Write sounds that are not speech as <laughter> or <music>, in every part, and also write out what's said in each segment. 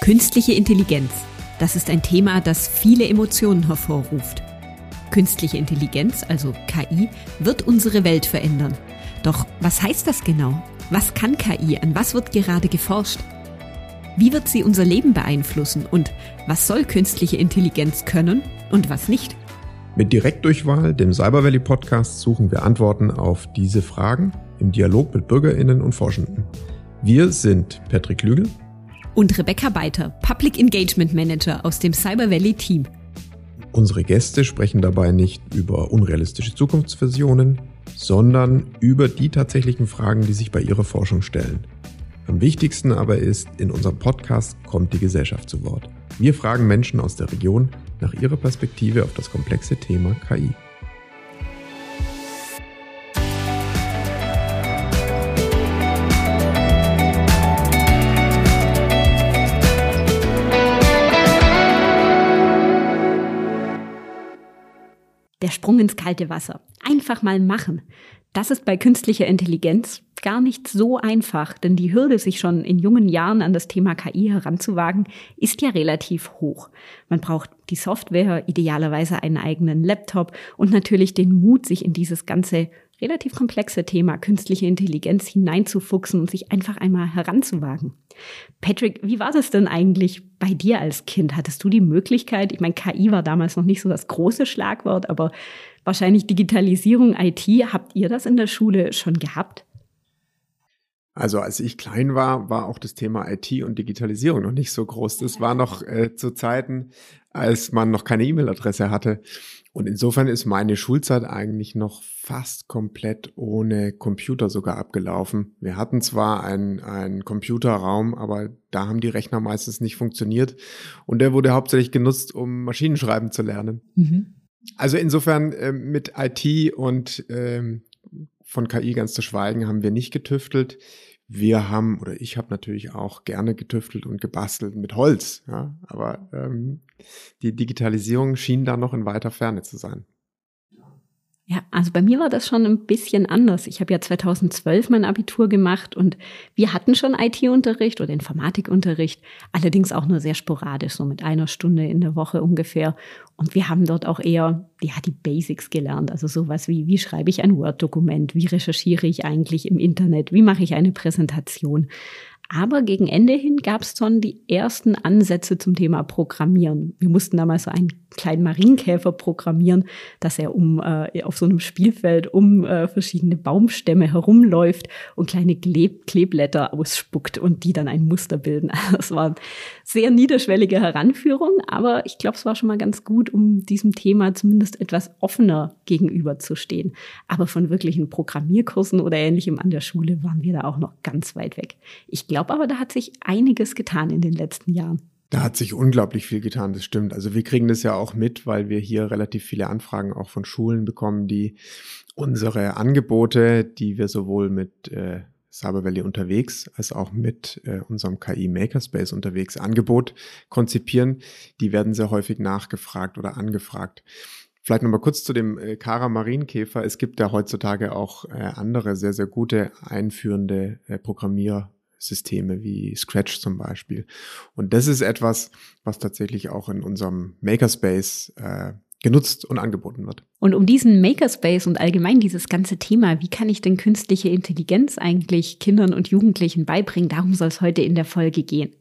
Künstliche Intelligenz. Das ist ein Thema, das viele Emotionen hervorruft. Künstliche Intelligenz, also KI, wird unsere Welt verändern. Doch was heißt das genau? Was kann KI? An was wird gerade geforscht? Wie wird sie unser Leben beeinflussen? Und was soll künstliche Intelligenz können und was nicht? Mit Direktdurchwahl, dem Cyber Valley Podcast, suchen wir Antworten auf diese Fragen im Dialog mit BürgerInnen und Forschenden. Wir sind Patrick Lügel und Rebecca Beiter, Public Engagement Manager aus dem Cyber Valley Team. Unsere Gäste sprechen dabei nicht über unrealistische Zukunftsvisionen, sondern über die tatsächlichen Fragen, die sich bei ihrer Forschung stellen. Am wichtigsten aber ist, in unserem Podcast kommt die Gesellschaft zu Wort. Wir fragen Menschen aus der Region nach ihrer Perspektive auf das komplexe Thema KI. Der Sprung ins kalte Wasser. Einfach mal machen. Das ist bei künstlicher Intelligenz gar nicht so einfach, denn die Hürde, sich schon in jungen Jahren an das Thema KI heranzuwagen, ist ja relativ hoch. Man braucht die Software, idealerweise einen eigenen Laptop und natürlich den Mut, sich in dieses ganze relativ komplexe Thema künstliche Intelligenz hineinzufuchsen und sich einfach einmal heranzuwagen. Patrick, wie war das denn eigentlich bei dir als Kind? Hattest du die Möglichkeit, ich meine, KI war damals noch nicht so das große Schlagwort, aber wahrscheinlich Digitalisierung, IT, habt ihr das in der Schule schon gehabt? Also als ich klein war, war auch das Thema IT und Digitalisierung noch nicht so groß. Das war noch äh, zu Zeiten, als man noch keine E-Mail-Adresse hatte. Und insofern ist meine Schulzeit eigentlich noch fast komplett ohne Computer sogar abgelaufen. Wir hatten zwar einen, einen Computerraum, aber da haben die Rechner meistens nicht funktioniert. Und der wurde hauptsächlich genutzt, um Maschinenschreiben zu lernen. Mhm. Also insofern äh, mit IT und ähm, von KI ganz zu schweigen, haben wir nicht getüftelt. Wir haben, oder ich habe natürlich auch gerne getüftelt und gebastelt mit Holz, ja, aber ähm, die Digitalisierung schien da noch in weiter Ferne zu sein. Ja, also bei mir war das schon ein bisschen anders. Ich habe ja 2012 mein Abitur gemacht und wir hatten schon IT-Unterricht oder Informatikunterricht, allerdings auch nur sehr sporadisch, so mit einer Stunde in der Woche ungefähr. Und wir haben dort auch eher ja, die Basics gelernt, also sowas wie, wie schreibe ich ein Word-Dokument, wie recherchiere ich eigentlich im Internet, wie mache ich eine Präsentation. Aber gegen Ende hin gab es schon die ersten Ansätze zum Thema Programmieren. Wir mussten damals so einen kleinen Marienkäfer programmieren, dass er um äh, auf so einem Spielfeld um äh, verschiedene Baumstämme herumläuft und kleine Kleb Kleeblätter ausspuckt und die dann ein Muster bilden. <laughs> Das war sehr niederschwellige Heranführung, aber ich glaube, es war schon mal ganz gut, um diesem Thema zumindest etwas offener gegenüberzustehen. Aber von wirklichen Programmierkursen oder ähnlichem an der Schule waren wir da auch noch ganz weit weg. Ich glaube aber, da hat sich einiges getan in den letzten Jahren. Da hat sich unglaublich viel getan, das stimmt. Also wir kriegen das ja auch mit, weil wir hier relativ viele Anfragen auch von Schulen bekommen, die unsere Angebote, die wir sowohl mit äh, Cyber Valley unterwegs als auch mit äh, unserem KI Makerspace unterwegs Angebot konzipieren, die werden sehr häufig nachgefragt oder angefragt. Vielleicht nochmal kurz zu dem äh, Kara Marienkäfer. Es gibt ja heutzutage auch äh, andere sehr, sehr gute einführende äh, Programmier Systeme wie Scratch zum Beispiel. Und das ist etwas, was tatsächlich auch in unserem Makerspace äh, genutzt und angeboten wird. Und um diesen Makerspace und allgemein dieses ganze Thema, wie kann ich denn künstliche Intelligenz eigentlich Kindern und Jugendlichen beibringen, darum soll es heute in der Folge gehen.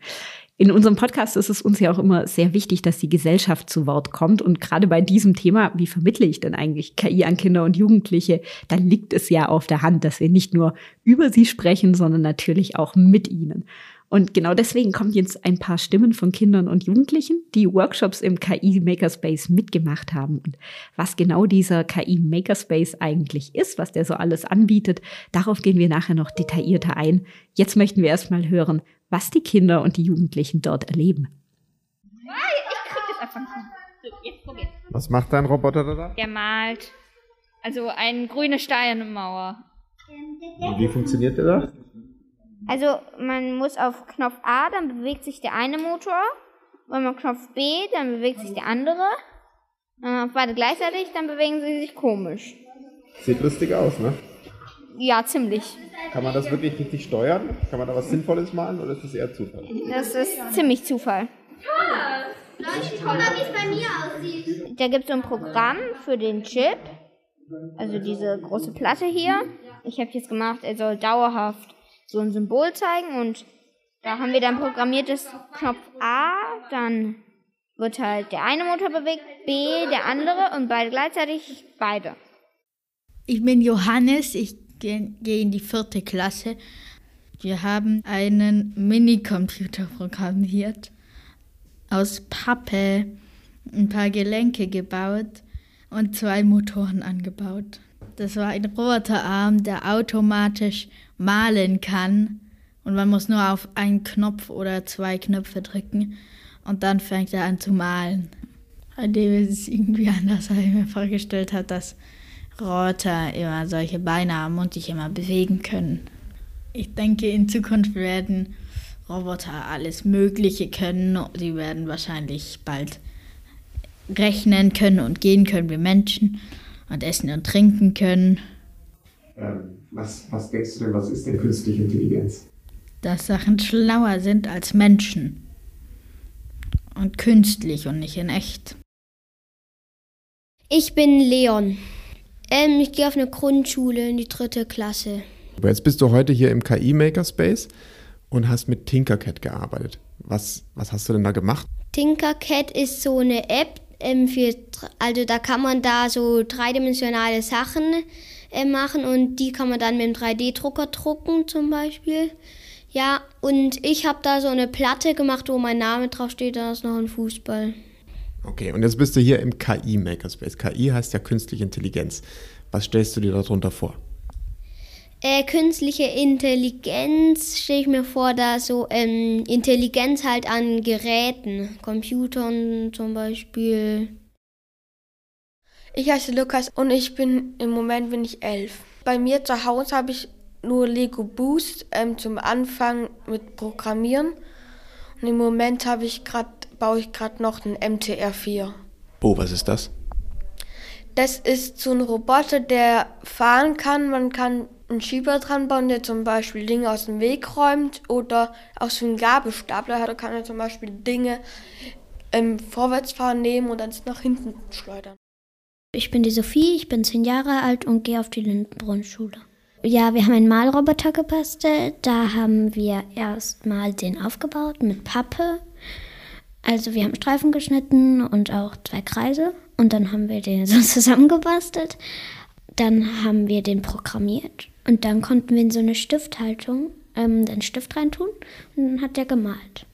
In unserem Podcast ist es uns ja auch immer sehr wichtig, dass die Gesellschaft zu Wort kommt. Und gerade bei diesem Thema, wie vermittle ich denn eigentlich KI an Kinder und Jugendliche, da liegt es ja auf der Hand, dass wir nicht nur über sie sprechen, sondern natürlich auch mit ihnen. Und genau deswegen kommen jetzt ein paar Stimmen von Kindern und Jugendlichen, die Workshops im KI Makerspace mitgemacht haben. Und was genau dieser KI Makerspace eigentlich ist, was der so alles anbietet, darauf gehen wir nachher noch detaillierter ein. Jetzt möchten wir erstmal hören, was die Kinder und die Jugendlichen dort erleben. Ich krieg das einfach nicht. So, jetzt probier. Was macht dein Roboter da? Der malt. Also eine grüne Steinmauer. Wie funktioniert der da? Also man muss auf Knopf A, dann bewegt sich der eine Motor. Wenn man Knopf B, dann bewegt sich der andere. Wenn man auf beide gleichzeitig, dann bewegen sie sich komisch. Sieht lustig aus, ne? Ja, ziemlich. Kann man das wirklich richtig steuern? Kann man da was Sinnvolles machen oder ist das eher Zufall? Das ist ziemlich Zufall. Da gibt es so ein Programm für den Chip. Also diese große Platte hier. Ich habe jetzt gemacht, er soll dauerhaft so ein Symbol zeigen und da haben wir dann programmiert das Knopf A, dann wird halt der eine Motor bewegt, B der andere und beide gleichzeitig beide. Ich bin Johannes, ich gehe geh in die vierte Klasse. Wir haben einen Minicomputer programmiert, aus Pappe, ein paar Gelenke gebaut und zwei Motoren angebaut. Das war ein Roboterarm, der automatisch malen kann und man muss nur auf einen Knopf oder zwei Knöpfe drücken und dann fängt er an zu malen. Bei dem ist es irgendwie anders, als ich mir vorgestellt habe, dass Roboter immer solche Beine haben und sich immer bewegen können. Ich denke, in Zukunft werden Roboter alles Mögliche können. Sie werden wahrscheinlich bald rechnen können und gehen können wie Menschen und essen und trinken können. Ähm, was, was denkst du denn, was ist denn künstliche Intelligenz? Dass Sachen schlauer sind als Menschen. Und künstlich und nicht in echt. Ich bin Leon. Ähm, ich gehe auf eine Grundschule in die dritte Klasse. Aber jetzt bist du heute hier im KI Makerspace und hast mit Tinkercad gearbeitet. Was, was hast du denn da gemacht? Tinkercad ist so eine App, ähm, für, also da kann man da so dreidimensionale Sachen äh, machen und die kann man dann mit dem 3D-Drucker drucken zum Beispiel. Ja, und ich habe da so eine Platte gemacht, wo mein Name draufsteht, da ist noch ein Fußball. Okay, und jetzt bist du hier im KI Makerspace. KI heißt ja künstliche Intelligenz. Was stellst du dir darunter vor? Äh, künstliche Intelligenz stelle ich mir vor, da so ähm, Intelligenz halt an Geräten, Computern zum Beispiel. Ich heiße Lukas und ich bin im Moment bin ich elf. Bei mir zu Hause habe ich nur Lego Boost ähm, zum Anfang mit Programmieren und im Moment habe ich gerade baue ich gerade noch einen MTR4. Oh, was ist das? Das ist so ein Roboter, der fahren kann. Man kann einen Schieber dran bauen, der zum Beispiel Dinge aus dem Weg räumt oder aus so einem Gabelstapler hat, kann er zum Beispiel Dinge im Vorwärtsfahren nehmen und dann nach hinten schleudern. Ich bin die Sophie, ich bin zehn Jahre alt und gehe auf die Lindenbrunn-Schule. Ja, wir haben einen Malroboter gebastelt. Da haben wir erstmal den aufgebaut mit Pappe. Also wir haben Streifen geschnitten und auch zwei Kreise. Und dann haben wir den <laughs> so zusammengebastelt. Dann haben wir den programmiert. Und dann konnten wir in so eine Stifthaltung ähm, den Stift reintun. Und dann hat der gemalt.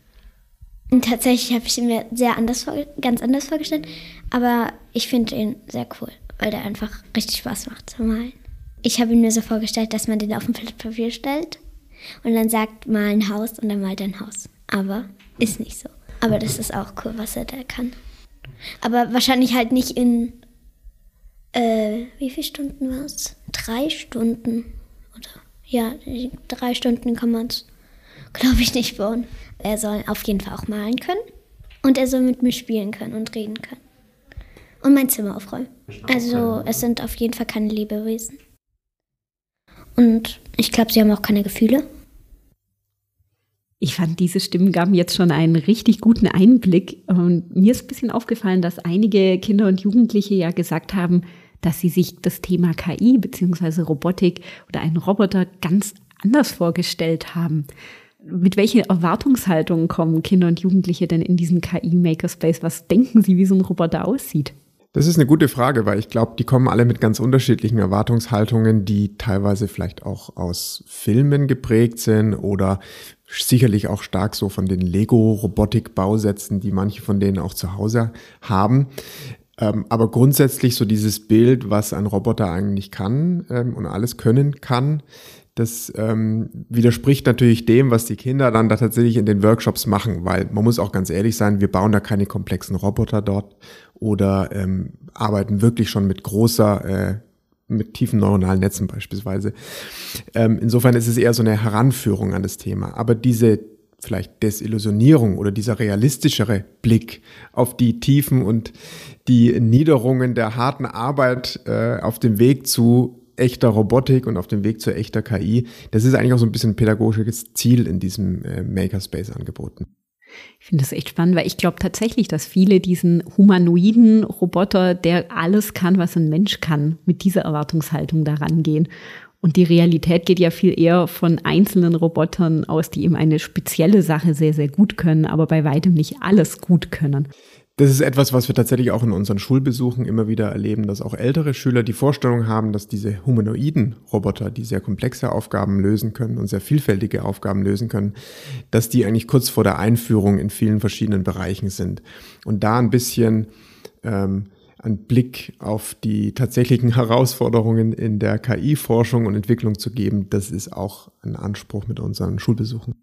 Und tatsächlich habe ich ihn mir sehr anders, ganz anders vorgestellt. Aber ich finde ihn sehr cool, weil der einfach richtig Spaß macht zu malen. Ich habe ihn mir so vorgestellt, dass man den auf ein Blatt Papier stellt und dann sagt, mal ein Haus und dann malt er ein Haus. Aber ist nicht so. Aber das ist auch cool, was er da kann. Aber wahrscheinlich halt nicht in, äh, wie viele Stunden war es? Drei Stunden. Oder, ja, drei Stunden kann man es, glaube ich, nicht bauen. Er soll auf jeden Fall auch malen können. Und er soll mit mir spielen können und reden können. Und mein Zimmer aufräumen. Also es sind auf jeden Fall keine Lebewesen. Und ich glaube, sie haben auch keine Gefühle. Ich fand, diese Stimmen gaben jetzt schon einen richtig guten Einblick. Und mir ist ein bisschen aufgefallen, dass einige Kinder und Jugendliche ja gesagt haben, dass sie sich das Thema KI bzw. Robotik oder einen Roboter ganz anders vorgestellt haben. Mit welchen Erwartungshaltungen kommen Kinder und Jugendliche denn in diesen KI-Makerspace? Was denken sie, wie so ein Roboter aussieht? Das ist eine gute Frage, weil ich glaube, die kommen alle mit ganz unterschiedlichen Erwartungshaltungen, die teilweise vielleicht auch aus Filmen geprägt sind oder sicherlich auch stark so von den Lego-Robotik-Bausätzen, die manche von denen auch zu Hause haben. Ähm, aber grundsätzlich so dieses Bild, was ein Roboter eigentlich kann ähm, und alles können kann, das ähm, widerspricht natürlich dem, was die Kinder dann da tatsächlich in den Workshops machen, weil man muss auch ganz ehrlich sein, wir bauen da keine komplexen Roboter dort oder ähm, arbeiten wirklich schon mit großer, äh, mit tiefen neuronalen Netzen beispielsweise. Ähm, insofern ist es eher so eine Heranführung an das Thema. Aber diese vielleicht Desillusionierung oder dieser realistischere Blick auf die Tiefen und die Niederungen der harten Arbeit äh, auf dem Weg zu echter Robotik und auf dem Weg zu echter KI. Das ist eigentlich auch so ein bisschen pädagogisches Ziel in diesem äh, Makerspace angeboten. Ich finde das echt spannend, weil ich glaube tatsächlich, dass viele diesen humanoiden Roboter, der alles kann, was ein Mensch kann, mit dieser Erwartungshaltung daran gehen. Und die Realität geht ja viel eher von einzelnen Robotern aus, die eben eine spezielle Sache sehr, sehr gut können, aber bei weitem nicht alles gut können. Das ist etwas, was wir tatsächlich auch in unseren Schulbesuchen immer wieder erleben, dass auch ältere Schüler die Vorstellung haben, dass diese humanoiden Roboter, die sehr komplexe Aufgaben lösen können und sehr vielfältige Aufgaben lösen können, dass die eigentlich kurz vor der Einführung in vielen verschiedenen Bereichen sind. Und da ein bisschen ähm, einen Blick auf die tatsächlichen Herausforderungen in der KI-Forschung und Entwicklung zu geben, das ist auch ein Anspruch mit unseren Schulbesuchen.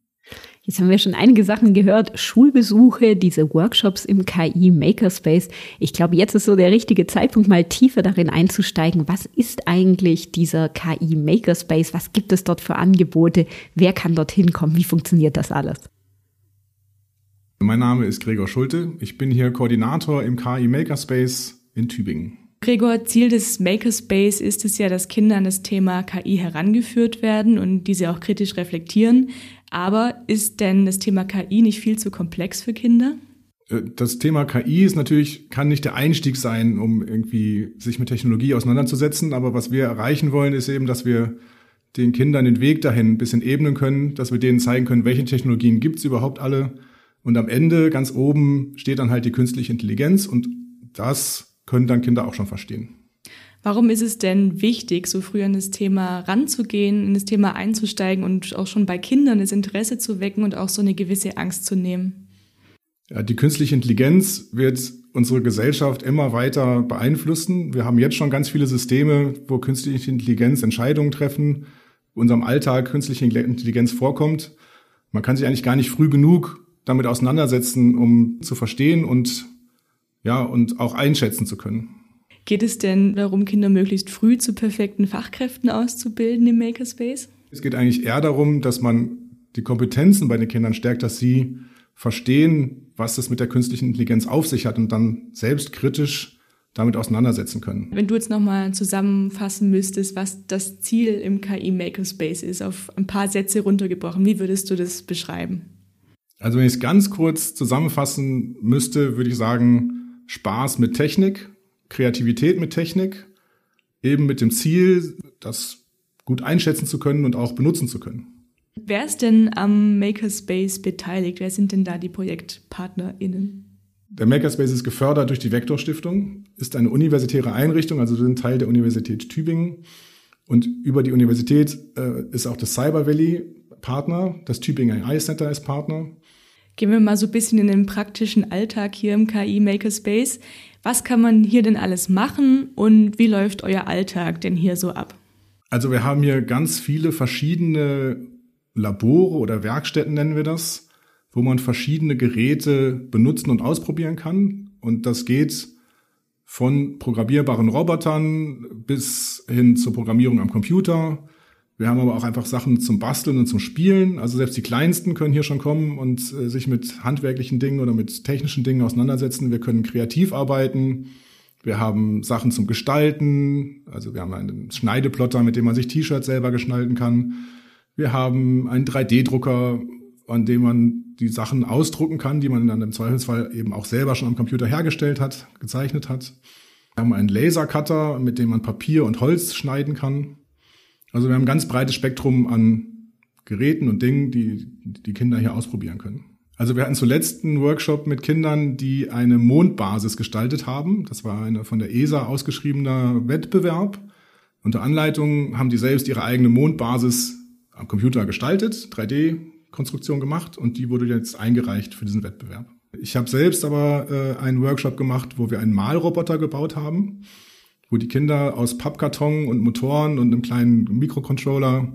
Jetzt haben wir schon einige Sachen gehört, Schulbesuche, diese Workshops im KI Makerspace. Ich glaube, jetzt ist so der richtige Zeitpunkt, mal tiefer darin einzusteigen. Was ist eigentlich dieser KI Makerspace? Was gibt es dort für Angebote? Wer kann dorthin kommen? Wie funktioniert das alles? Mein Name ist Gregor Schulte. Ich bin hier Koordinator im KI Makerspace in Tübingen. Gregor, Ziel des Makerspace ist es ja, dass Kinder an das Thema KI herangeführt werden und diese auch kritisch reflektieren. Aber ist denn das Thema KI nicht viel zu komplex für Kinder? Äh, das Thema KI ist natürlich, kann nicht der Einstieg sein, um irgendwie sich mit Technologie auseinanderzusetzen. Aber was wir erreichen wollen, ist eben, dass wir den Kindern den Weg dahin ein bisschen ebnen können, dass wir denen zeigen können, welche Technologien gibt es überhaupt alle. Und am Ende, ganz oben, steht dann halt die künstliche Intelligenz und das können dann Kinder auch schon verstehen. Warum ist es denn wichtig, so früh an das Thema ranzugehen, in das Thema einzusteigen und auch schon bei Kindern das Interesse zu wecken und auch so eine gewisse Angst zu nehmen? Ja, die künstliche Intelligenz wird unsere Gesellschaft immer weiter beeinflussen. Wir haben jetzt schon ganz viele Systeme, wo künstliche Intelligenz Entscheidungen treffen, unserem Alltag künstliche Intelligenz vorkommt. Man kann sich eigentlich gar nicht früh genug damit auseinandersetzen, um zu verstehen und ja, und auch einschätzen zu können. Geht es denn darum, Kinder möglichst früh zu perfekten Fachkräften auszubilden im Makerspace? Es geht eigentlich eher darum, dass man die Kompetenzen bei den Kindern stärkt, dass sie verstehen, was das mit der künstlichen Intelligenz auf sich hat und dann selbst kritisch damit auseinandersetzen können. Wenn du jetzt nochmal zusammenfassen müsstest, was das Ziel im KI Makerspace ist, auf ein paar Sätze runtergebrochen, wie würdest du das beschreiben? Also wenn ich es ganz kurz zusammenfassen müsste, würde ich sagen, Spaß mit Technik Kreativität mit Technik, eben mit dem Ziel, das gut einschätzen zu können und auch benutzen zu können. Wer ist denn am Makerspace beteiligt? Wer sind denn da die ProjektpartnerInnen? Der Makerspace ist gefördert durch die Vektor Stiftung, ist eine universitäre Einrichtung, also wir sind Teil der Universität Tübingen. Und über die Universität äh, ist auch das Cyber Valley Partner, das Tübingen AI Center ist Partner. Gehen wir mal so ein bisschen in den praktischen Alltag hier im KI Makerspace. Was kann man hier denn alles machen und wie läuft euer Alltag denn hier so ab? Also wir haben hier ganz viele verschiedene Labore oder Werkstätten nennen wir das, wo man verschiedene Geräte benutzen und ausprobieren kann. Und das geht von programmierbaren Robotern bis hin zur Programmierung am Computer, wir haben aber auch einfach Sachen zum Basteln und zum Spielen. Also selbst die Kleinsten können hier schon kommen und äh, sich mit handwerklichen Dingen oder mit technischen Dingen auseinandersetzen. Wir können kreativ arbeiten. Wir haben Sachen zum Gestalten. Also wir haben einen Schneideplotter, mit dem man sich T-Shirts selber gestalten kann. Wir haben einen 3D-Drucker, an dem man die Sachen ausdrucken kann, die man dann im Zweifelsfall eben auch selber schon am Computer hergestellt hat, gezeichnet hat. Wir haben einen Lasercutter, mit dem man Papier und Holz schneiden kann. Also wir haben ein ganz breites Spektrum an Geräten und Dingen, die die Kinder hier ausprobieren können. Also wir hatten zuletzt einen Workshop mit Kindern, die eine Mondbasis gestaltet haben. Das war eine von der ESA ausgeschriebener Wettbewerb. Unter Anleitung haben die selbst ihre eigene Mondbasis am Computer gestaltet, 3D-Konstruktion gemacht und die wurde jetzt eingereicht für diesen Wettbewerb. Ich habe selbst aber äh, einen Workshop gemacht, wo wir einen Malroboter gebaut haben wo die Kinder aus Pappkarton und Motoren und einem kleinen Mikrocontroller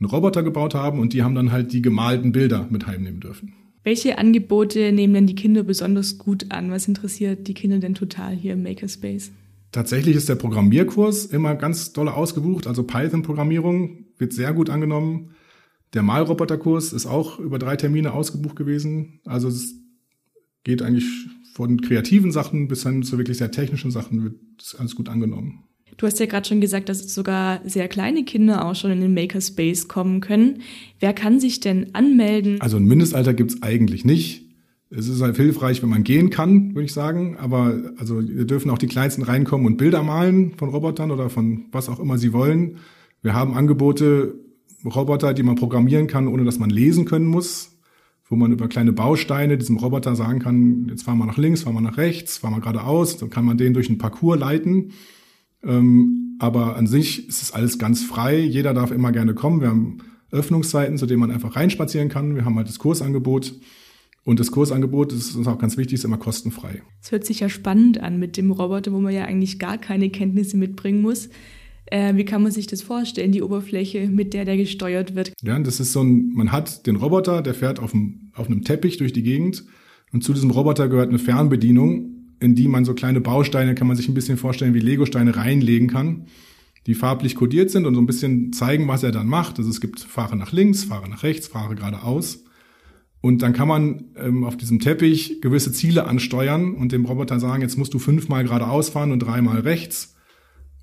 einen Roboter gebaut haben und die haben dann halt die gemalten Bilder mit heimnehmen dürfen. Welche Angebote nehmen denn die Kinder besonders gut an? Was interessiert die Kinder denn total hier im Makerspace? Tatsächlich ist der Programmierkurs immer ganz doll ausgebucht. Also Python-Programmierung wird sehr gut angenommen. Der Malroboterkurs ist auch über drei Termine ausgebucht gewesen. Also es geht eigentlich von kreativen Sachen bis hin zu wirklich sehr technischen Sachen wird das alles gut angenommen. Du hast ja gerade schon gesagt, dass sogar sehr kleine Kinder auch schon in den Makerspace kommen können. Wer kann sich denn anmelden? Also ein Mindestalter gibt's eigentlich nicht. Es ist halt hilfreich, wenn man gehen kann, würde ich sagen. Aber also wir dürfen auch die Kleinsten reinkommen und Bilder malen von Robotern oder von was auch immer sie wollen. Wir haben Angebote, Roboter, die man programmieren kann, ohne dass man lesen können muss, wo man über kleine Bausteine diesem Roboter sagen kann, jetzt fahren wir nach links, fahren wir nach rechts, fahren wir geradeaus, dann kann man den durch einen Parcours leiten. Ähm, aber an sich ist es alles ganz frei. Jeder darf immer gerne kommen. Wir haben Öffnungszeiten, zu denen man einfach reinspazieren kann. Wir haben halt das Kursangebot. Und das Kursangebot, das ist uns auch ganz wichtig, ist immer kostenfrei. Es hört sich ja spannend an mit dem Roboter, wo man ja eigentlich gar keine Kenntnisse mitbringen muss. Äh, wie kann man sich das vorstellen, die Oberfläche, mit der der gesteuert wird? Ja, das ist so ein, man hat den Roboter, der fährt auf einem, auf einem Teppich durch die Gegend. Und zu diesem Roboter gehört eine Fernbedienung, in die man so kleine Bausteine, kann man sich ein bisschen vorstellen, wie Legosteine reinlegen kann, die farblich kodiert sind und so ein bisschen zeigen, was er dann macht. Also es gibt Fahre nach links, Fahre nach rechts, Fahre geradeaus. Und dann kann man ähm, auf diesem Teppich gewisse Ziele ansteuern und dem Roboter sagen, jetzt musst du fünfmal geradeaus fahren und dreimal rechts.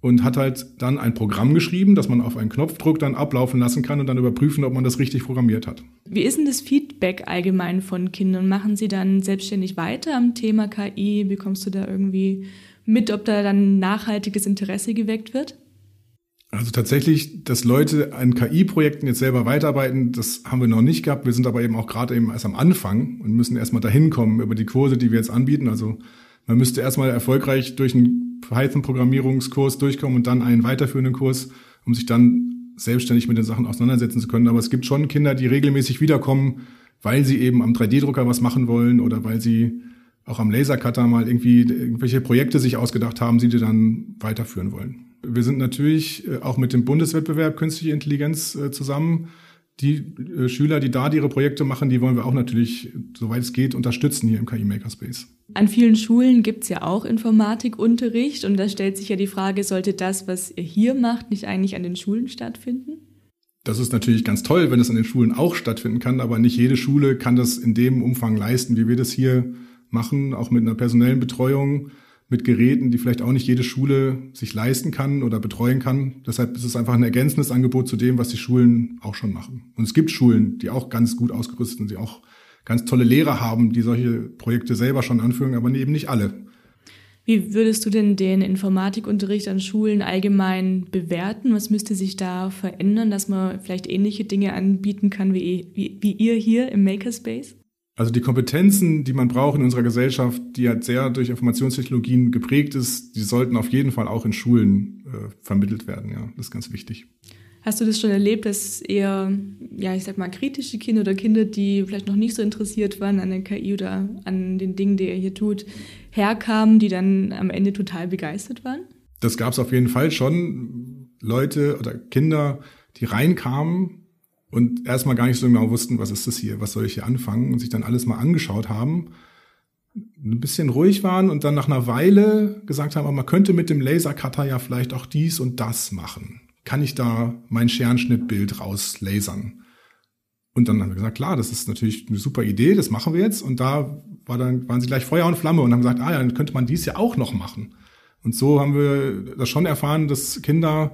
Und hat halt dann ein Programm geschrieben, das man auf einen Knopfdruck dann ablaufen lassen kann und dann überprüfen, ob man das richtig programmiert hat. Wie ist denn das Feedback allgemein von Kindern? Machen sie dann selbstständig weiter am Thema KI? Bekommst du da irgendwie mit, ob da dann nachhaltiges Interesse geweckt wird? Also tatsächlich, dass Leute an KI-Projekten jetzt selber weiterarbeiten, das haben wir noch nicht gehabt. Wir sind aber eben auch gerade eben erst am Anfang und müssen erstmal dahin kommen über die Kurse, die wir jetzt anbieten. Also man müsste erstmal erfolgreich durch einen Python-Programmierungskurs durchkommen und dann einen weiterführenden Kurs, um sich dann selbstständig mit den Sachen auseinandersetzen zu können. Aber es gibt schon Kinder, die regelmäßig wiederkommen, weil sie eben am 3D-Drucker was machen wollen oder weil sie auch am Lasercutter mal irgendwie irgendwelche Projekte sich ausgedacht haben, die sie dann weiterführen wollen. Wir sind natürlich äh, auch mit dem Bundeswettbewerb Künstliche Intelligenz äh, zusammen. Die äh, Schüler, die da ihre Projekte machen, die wollen wir auch natürlich, soweit es geht, unterstützen hier im KI Makerspace. An vielen Schulen gibt es ja auch Informatikunterricht und da stellt sich ja die Frage, sollte das, was ihr hier macht, nicht eigentlich an den Schulen stattfinden? Das ist natürlich ganz toll, wenn es an den Schulen auch stattfinden kann, aber nicht jede Schule kann das in dem Umfang leisten, wie wir das hier machen, auch mit einer personellen Betreuung mit Geräten, die vielleicht auch nicht jede Schule sich leisten kann oder betreuen kann. Deshalb ist es einfach ein ergänzendes Angebot zu dem, was die Schulen auch schon machen. Und es gibt Schulen, die auch ganz gut ausgerüstet sind, die auch ganz tolle Lehrer haben, die solche Projekte selber schon anführen, aber eben nicht alle. Wie würdest du denn den Informatikunterricht an Schulen allgemein bewerten? Was müsste sich da verändern, dass man vielleicht ähnliche Dinge anbieten kann wie, wie, wie ihr hier im Makerspace? Also die Kompetenzen, die man braucht in unserer Gesellschaft, die halt sehr durch Informationstechnologien geprägt ist, die sollten auf jeden Fall auch in Schulen äh, vermittelt werden. Ja, das ist ganz wichtig. Hast du das schon erlebt, dass eher, ja, ich sag mal, kritische Kinder oder Kinder, die vielleicht noch nicht so interessiert waren an der KI oder an den Dingen, die er hier tut, herkamen, die dann am Ende total begeistert waren? Das gab es auf jeden Fall schon. Leute oder Kinder, die reinkamen und erstmal gar nicht so genau wussten, was ist das hier, was soll ich hier anfangen und sich dann alles mal angeschaut haben, ein bisschen ruhig waren und dann nach einer Weile gesagt haben, man könnte mit dem Lasercutter ja vielleicht auch dies und das machen. Kann ich da mein Scherenschnittbild rauslasern? Und dann haben wir gesagt, klar, das ist natürlich eine super Idee, das machen wir jetzt. Und da war dann, waren sie gleich Feuer und Flamme und haben gesagt, ah ja, dann könnte man dies ja auch noch machen. Und so haben wir das schon erfahren, dass Kinder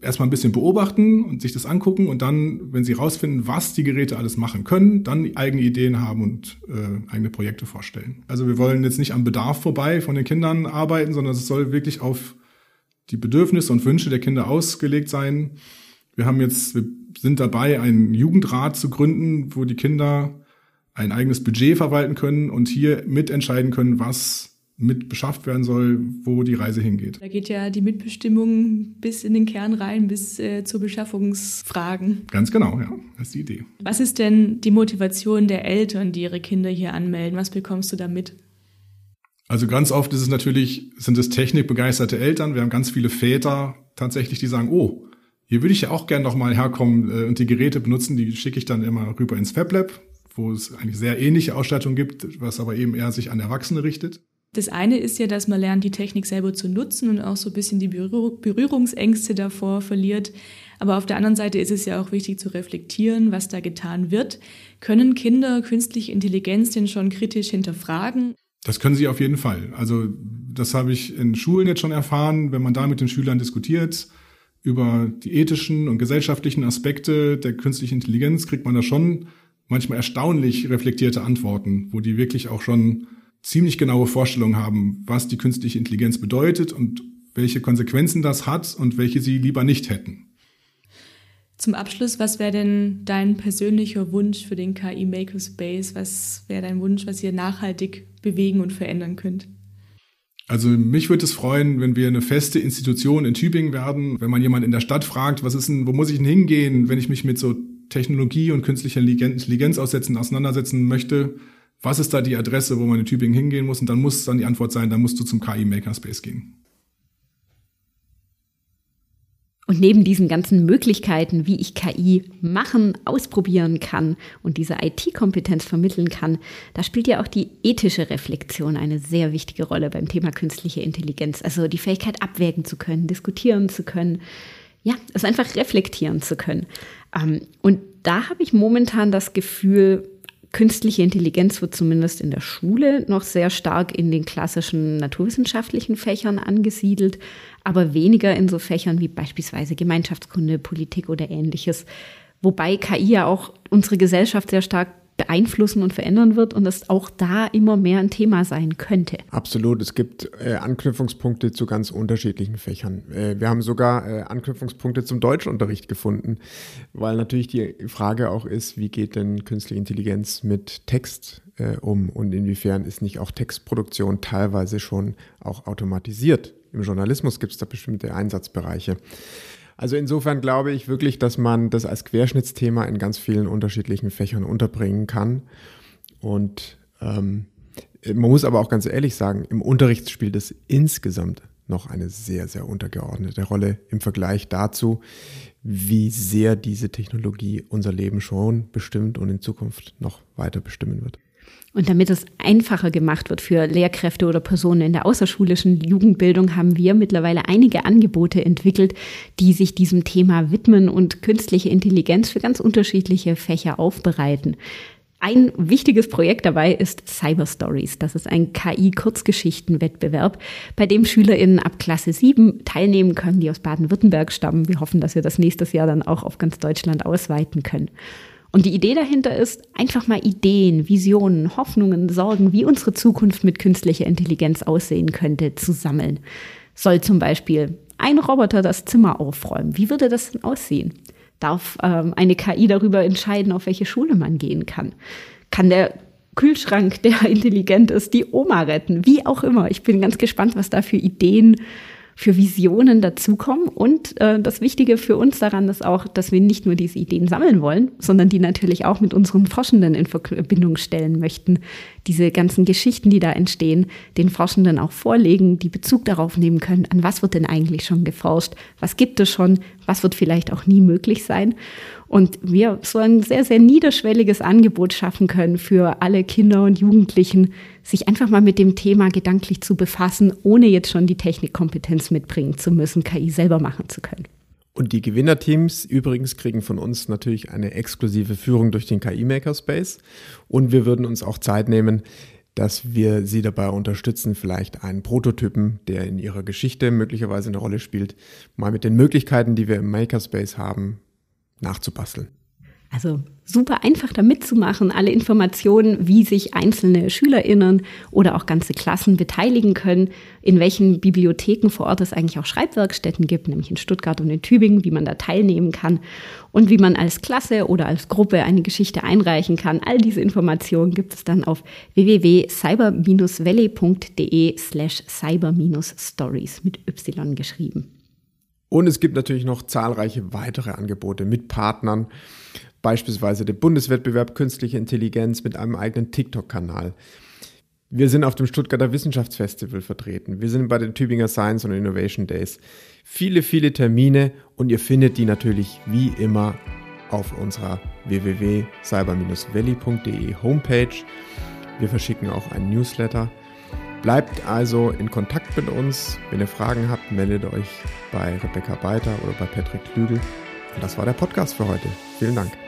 erstmal ein bisschen beobachten und sich das angucken und dann, wenn sie rausfinden, was die Geräte alles machen können, dann eigene Ideen haben und äh, eigene Projekte vorstellen. Also wir wollen jetzt nicht am Bedarf vorbei von den Kindern arbeiten, sondern es soll wirklich auf die Bedürfnisse und Wünsche der Kinder ausgelegt sein. Wir haben jetzt, wir sind dabei, einen Jugendrat zu gründen, wo die Kinder ein eigenes Budget verwalten können und hier mitentscheiden können, was mit beschafft werden soll, wo die Reise hingeht. Da geht ja die Mitbestimmung bis in den Kern rein, bis äh, zu Beschaffungsfragen. Ganz genau, ja, das ist die Idee. Was ist denn die Motivation der Eltern, die ihre Kinder hier anmelden? Was bekommst du da mit? Also ganz oft ist es natürlich, sind es technikbegeisterte Eltern. Wir haben ganz viele Väter tatsächlich, die sagen, oh, hier würde ich ja auch gerne noch mal herkommen äh, und die Geräte benutzen. Die schicke ich dann immer rüber ins FabLab, wo es eigentlich sehr ähnliche Ausstattung gibt, was aber eben eher sich an Erwachsene richtet. Das eine ist ja, dass man lernt, die Technik selber zu nutzen und auch so ein bisschen die Berührungsängste davor verliert. Aber auf der anderen Seite ist es ja auch wichtig zu reflektieren, was da getan wird. Können Kinder künstliche Intelligenz denn schon kritisch hinterfragen? Das können sie auf jeden Fall. Also das habe ich in Schulen jetzt schon erfahren, wenn man da mit den Schülern diskutiert über die ethischen und gesellschaftlichen Aspekte der künstlichen Intelligenz, kriegt man da schon manchmal erstaunlich reflektierte Antworten, wo die wirklich auch schon ziemlich genaue Vorstellungen haben, was die künstliche Intelligenz bedeutet und welche Konsequenzen das hat und welche sie lieber nicht hätten. Zum Abschluss, was wäre denn dein persönlicher Wunsch für den KI Makerspace? Was wäre dein Wunsch, was ihr nachhaltig bewegen und verändern könnt? Also mich würde es freuen, wenn wir eine feste Institution in Tübingen werden. Wenn man jemand in der Stadt fragt, was ist denn, wo muss ich denn hingehen, wenn ich mich mit so Technologie und künstlicher Intelligenz aussetzen, auseinandersetzen möchte, was ist da die Adresse, wo man in Tübingen hingehen muss? Und dann muss dann die Antwort sein, dann musst du zum KI Makerspace gehen. Und neben diesen ganzen Möglichkeiten, wie ich KI machen, ausprobieren kann und diese IT-Kompetenz vermitteln kann, da spielt ja auch die ethische Reflexion eine sehr wichtige Rolle beim Thema künstliche Intelligenz. Also die Fähigkeit abwägen zu können, diskutieren zu können, ja, es einfach reflektieren zu können. Ähm, und da habe ich momentan das Gefühl, künstliche Intelligenz wird zumindest in der Schule noch sehr stark in den klassischen naturwissenschaftlichen Fächern angesiedelt, aber weniger in so Fächern wie beispielsweise Gemeinschaftskunde, Politik oder ähnliches. Wobei KI ja auch unsere Gesellschaft sehr stark beeinflussen und verändern wird und das auch da immer mehr ein Thema sein könnte. Absolut. Es gibt äh, Anknüpfungspunkte zu ganz unterschiedlichen Fächern. Äh, wir haben sogar äh, Anknüpfungspunkte zum Deutschunterricht gefunden, weil natürlich die Frage auch ist, wie geht denn künstliche Intelligenz mit Text äh, um und inwiefern ist nicht auch Textproduktion teilweise schon auch automatisiert. Im Journalismus gibt es da bestimmte Einsatzbereiche. Also insofern glaube ich wirklich, dass man das als Querschnittsthema in ganz vielen unterschiedlichen Fächern unterbringen kann. Und ähm, man muss aber auch ganz ehrlich sagen, im Unterricht spielt es insgesamt noch eine sehr, sehr untergeordnete Rolle im Vergleich dazu, wie sehr diese Technologie unser Leben schon bestimmt und in Zukunft noch weiter bestimmen wird. Und damit es einfacher gemacht wird für Lehrkräfte oder Personen in der außerschulischen Jugendbildung, haben wir mittlerweile einige Angebote entwickelt, die sich diesem Thema widmen und künstliche Intelligenz für ganz unterschiedliche Fächer aufbereiten. Ein wichtiges Projekt dabei ist Cyber Stories. Das ist ein KI-Kurzgeschichtenwettbewerb, bei dem SchülerInnen ab Klasse 7 teilnehmen können, die aus Baden-Württemberg stammen. Wir hoffen, dass wir das nächstes Jahr dann auch auf ganz Deutschland ausweiten können. Und die Idee dahinter ist, einfach mal Ideen, Visionen, Hoffnungen, Sorgen, wie unsere Zukunft mit künstlicher Intelligenz aussehen könnte, zu sammeln. Soll zum Beispiel ein Roboter das Zimmer aufräumen? Wie würde das denn aussehen? Darf ähm, eine KI darüber entscheiden, auf welche Schule man gehen kann? Kann der Kühlschrank, der <laughs> intelligent ist, die Oma retten? Wie auch immer. Ich bin ganz gespannt, was da für Ideen für Visionen dazukommen. Und äh, das Wichtige für uns daran ist auch, dass wir nicht nur diese Ideen sammeln wollen, sondern die natürlich auch mit unseren Forschenden in Verbindung stellen möchten. Diese ganzen Geschichten, die da entstehen, den Forschenden auch vorlegen, die Bezug darauf nehmen können, an was wird denn eigentlich schon geforscht, was gibt es schon, was wird vielleicht auch nie möglich sein. Und wir so ein sehr, sehr niederschwelliges Angebot schaffen können für alle Kinder und Jugendlichen, sich einfach mal mit dem Thema gedanklich zu befassen, ohne jetzt schon die Technikkompetenz mitbringen zu müssen, KI selber machen zu können. Und die Gewinnerteams übrigens kriegen von uns natürlich eine exklusive Führung durch den KI Makerspace. Und wir würden uns auch Zeit nehmen, dass wir sie dabei unterstützen, vielleicht einen Prototypen, der in ihrer Geschichte möglicherweise eine Rolle spielt, mal mit den Möglichkeiten, die wir im Makerspace haben, nachzubasteln. Also super einfach da mitzumachen, alle Informationen, wie sich einzelne SchülerInnen oder auch ganze Klassen beteiligen können, in welchen Bibliotheken vor Ort es eigentlich auch Schreibwerkstätten gibt, nämlich in Stuttgart und in Tübingen, wie man da teilnehmen kann und wie man als Klasse oder als Gruppe eine Geschichte einreichen kann. All diese Informationen gibt es dann auf www.cyber-valley.de slash cyber-stories mit Y geschrieben. Und es gibt natürlich noch zahlreiche weitere Angebote mit Partnern, beispielsweise der Bundeswettbewerb Künstliche Intelligenz mit einem eigenen TikTok-Kanal. Wir sind auf dem Stuttgarter Wissenschaftsfestival vertreten. Wir sind bei den Tübinger Science und Innovation Days. Viele, viele Termine und ihr findet die natürlich wie immer auf unserer www.cyber-valley.de Homepage. Wir verschicken auch einen Newsletter. Bleibt also in Kontakt mit uns. Wenn ihr Fragen habt, meldet euch bei Rebecca Beiter oder bei Patrick Klügel. Und das war der Podcast für heute. Vielen Dank.